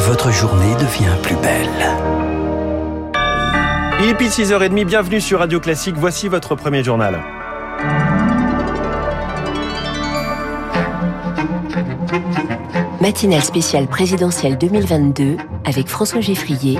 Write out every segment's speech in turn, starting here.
votre journée devient plus belle. Il est pile 6h30, bienvenue sur Radio Classique, voici votre premier journal. Matinale spéciale présidentielle 2022 avec François Geffrier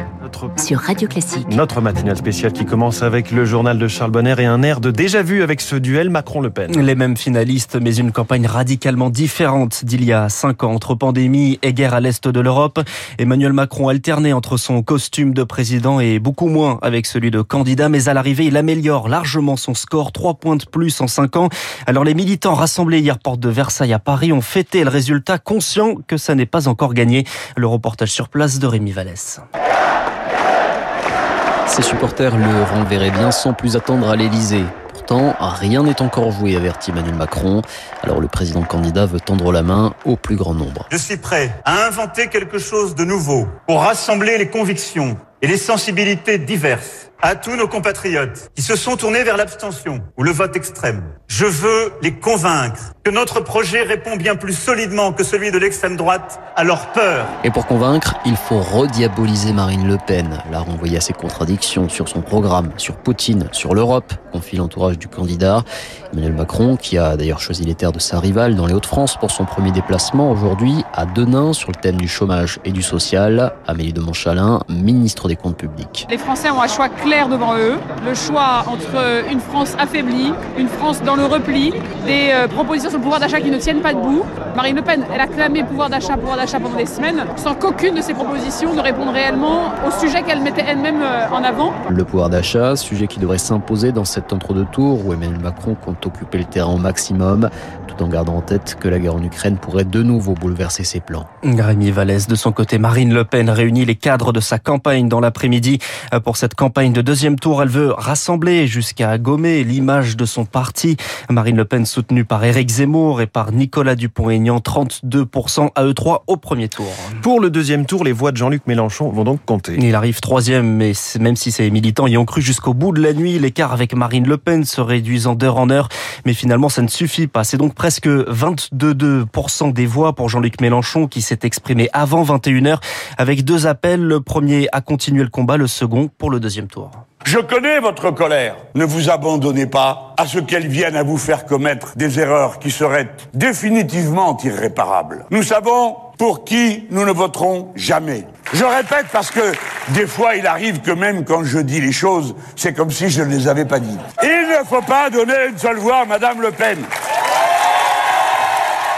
sur Radio Classique. Notre matinale spéciale qui commence avec le journal de Charles Bonner et un air de déjà vu avec ce duel Macron-Le Pen. Les mêmes finalistes, mais une campagne radicalement différente d'il y a cinq ans. Entre pandémie et guerre à l'est de l'Europe, Emmanuel Macron alternait entre son costume de président et beaucoup moins avec celui de candidat, mais à l'arrivée, il améliore largement son score, trois points de plus en cinq ans. Alors les militants rassemblés hier porte de Versailles à Paris ont fêté le résultat, conscients que ça n'est pas encore gagné. Le reportage sur place de Rémi Vallès. Ses supporters le renverraient bien sans plus attendre à l'Elysée. Pourtant, rien n'est encore joué, avertit Emmanuel Macron. Alors le président candidat veut tendre la main au plus grand nombre. Je suis prêt à inventer quelque chose de nouveau pour rassembler les convictions et les sensibilités diverses à tous nos compatriotes qui se sont tournés vers l'abstention ou le vote extrême. Je veux les convaincre que notre projet répond bien plus solidement que celui de l'extrême droite à leur peur. Et pour convaincre, il faut rediaboliser Marine Le Pen, la renvoyer à ses contradictions sur son programme, sur Poutine, sur l'Europe, confie l'entourage du candidat. Emmanuel Macron, qui a d'ailleurs choisi les terres de sa rivale dans les Hauts-de-France pour son premier déplacement aujourd'hui à Denain sur le thème du chômage et du social. Amélie de Montchalin, ministre des Comptes publics. Les Français ont un choix clair devant eux. Le choix entre une France affaiblie, une France dans le repli, des euh, propositions sur le pouvoir d'achat qui ne tiennent pas debout. Marine Le Pen, elle a clamé pouvoir d'achat, pouvoir d'achat pendant des semaines, sans qu'aucune de ces propositions ne réponde réellement au sujet qu'elle mettait elle-même euh, en avant. Le pouvoir d'achat, sujet qui devrait s'imposer dans cet entre-deux tours où Emmanuel Macron compte occuper le terrain au maximum, tout en gardant en tête que la guerre en Ukraine pourrait de nouveau bouleverser ses plans. Rémi Vallès, de son côté, Marine Le Pen réunit les cadres de sa campagne dans l'après-midi. Pour cette campagne de deuxième tour, elle veut rassembler jusqu'à gommer l'image de son parti. Marine Le Pen soutenue par Éric Zemmour et par Nicolas Dupont-Aignan, 32% à E3 au premier tour. Pour le deuxième tour, les voix de Jean-Luc Mélenchon vont donc compter. Il arrive troisième, mais même si ses militants y ont cru jusqu'au bout de la nuit, l'écart avec Marine Le Pen se réduisant d'heure en heure. Mais finalement, ça ne suffit pas. C'est donc presque 22% des voix pour Jean-Luc Mélenchon qui s'est exprimé avant 21h avec deux appels. Le premier à continuer le combat, le second pour le deuxième tour. Je connais votre colère. Ne vous abandonnez pas à ce qu'elle vienne à vous faire commettre des erreurs qui seraient définitivement irréparables. Nous savons pour qui nous ne voterons jamais. Je répète parce que des fois il arrive que même quand je dis les choses, c'est comme si je ne les avais pas dites. Il ne faut pas donner une seule voix à Madame Le Pen.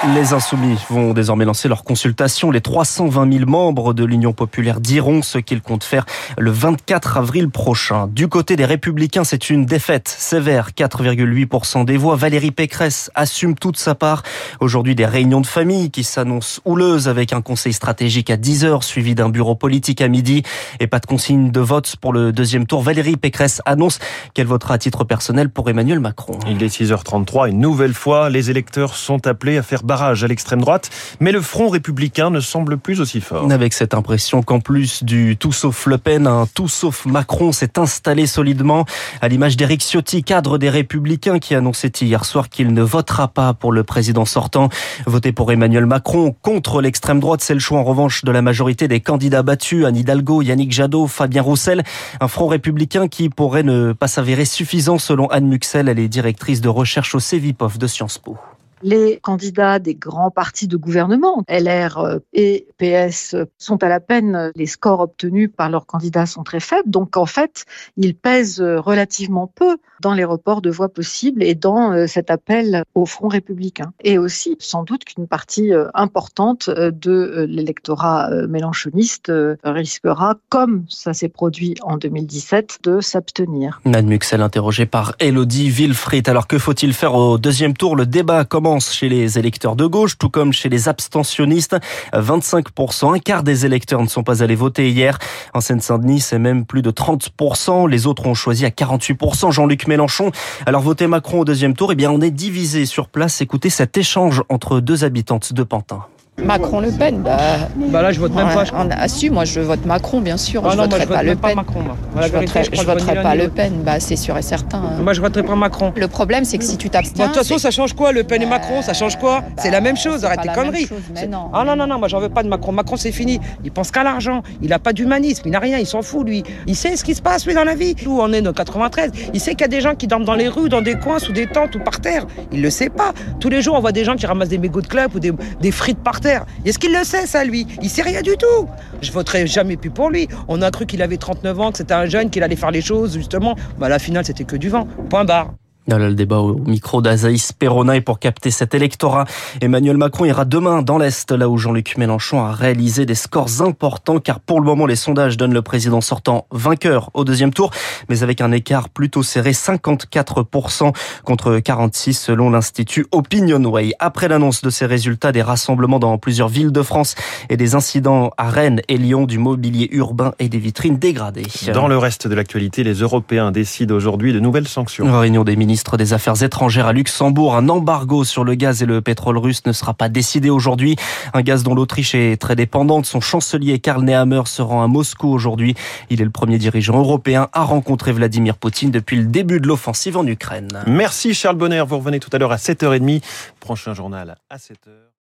Les Insoumis vont désormais lancer leur consultation. Les 320 000 membres de l'Union populaire diront ce qu'ils comptent faire le 24 avril prochain. Du côté des Républicains, c'est une défaite sévère. 4,8% des voix. Valérie Pécresse assume toute sa part. Aujourd'hui, des réunions de famille qui s'annoncent houleuses avec un conseil stratégique à 10 heures suivi d'un bureau politique à midi et pas de consigne de vote pour le deuxième tour. Valérie Pécresse annonce qu'elle votera à titre personnel pour Emmanuel Macron. Il est 6h33. Une nouvelle fois, les électeurs sont appelés à faire barrage à l'extrême droite, mais le front républicain ne semble plus aussi fort. Avec cette impression qu'en plus du tout sauf Le Pen, un tout sauf Macron s'est installé solidement, à l'image d'Éric Ciotti, cadre des Républicains, qui annonçait hier soir qu'il ne votera pas pour le président sortant. Voter pour Emmanuel Macron contre l'extrême droite, c'est le choix en revanche de la majorité des candidats battus, Anne Hidalgo, Yannick Jadot, Fabien Roussel, un front républicain qui pourrait ne pas s'avérer suffisant selon Anne Muxel, elle est directrice de recherche au CEVIPOF de Sciences Po les candidats des grands partis de gouvernement, LR euh, et PS, sont à la peine. Les scores obtenus par leurs candidats sont très faibles. Donc, en fait, ils pèsent relativement peu dans les reports de voix possibles et dans euh, cet appel au front républicain. Et aussi, sans doute qu'une partie euh, importante de l'électorat mélanchoniste risquera, comme ça s'est produit en 2017, de s'abstenir. Nan Muxel interrogé par Elodie Wilfried. Alors, que faut-il faire au deuxième tour? Le débat commence chez les électeurs de gauche, tout comme chez les abstentionnistes. 25%, un quart des électeurs ne sont pas allés voter hier. En Seine-Saint-Denis, c'est même plus de 30%. Les autres ont choisi à 48% Jean-Luc Mélenchon. Alors voter Macron au deuxième tour, eh bien on est divisé sur place. Écoutez cet échange entre deux habitantes de Pantin. Macron-Le Pen, bah, bah là je vote même pas. On a su, moi je vote Macron bien sûr. Ah je non, voterai je pas vote Le pas Pen. Macron. Moi. je vérité, voterai, je je pas Le Pen, bah c'est sûr et certain. hein. Moi je voterai pas Macron. Le problème c'est que si tu Bah, t'abstiens. de toute façon, ça change quoi Le Pen et Macron, ça change quoi? C'est la même chose, arrête pas tes conneries. chose, mais non. Ah non, non, non, moi j'en veux pas de Macron. Macron c'est fini. Il pense qu'à l'argent. Il a pas d'humanisme, il n'a rien, il s'en fout lui. Il sait ce qui se passe lui dans la vie. Où on est dans 93. Il sait qu'il y a des gens qui dorment dans les rues, dans des coins, sous des tentes ou par terre. Il le sait pas. Tous les jours on voit des gens qui ramassent des mégots de clopes ou des, des frites par Est-ce qu'il le sait ça lui? Il sait rien du tout. Je voterai jamais plus pour lui. On a cru qu'il avait 39 ans, que c'était un jeune, qu'il allait faire les choses justement. Bah à la finale c'était que du vent. Point barre. Voilà le débat au micro d'Azaïs Perona et pour capter cet électorat, Emmanuel Macron ira demain dans l'Est, là où Jean-Luc Mélenchon a réalisé des scores importants, car pour le moment, les sondages donnent le président sortant vainqueur au deuxième tour, mais avec un écart plutôt serré, 54% contre 46 selon l'Institut Opinionway. Après l'annonce de ces résultats, des rassemblements dans plusieurs villes de France et des incidents à Rennes et Lyon, du mobilier urbain et des vitrines dégradées. Dans le reste de l'actualité, les Européens décident aujourd'hui de nouvelles sanctions. Réunion des ministres des Affaires étrangères à Luxembourg. Un embargo sur le gaz et le pétrole russe ne sera pas décidé aujourd'hui. Un gaz dont l'Autriche est très dépendante. Son chancelier Karl Nehammer se rend à Moscou aujourd'hui. Il est le premier dirigeant européen à rencontrer Vladimir Poutine depuis le début de l'offensive en Ukraine. Merci Charles Bonner. Vous revenez tout à l'heure à 7h30. Prochain journal à 7h.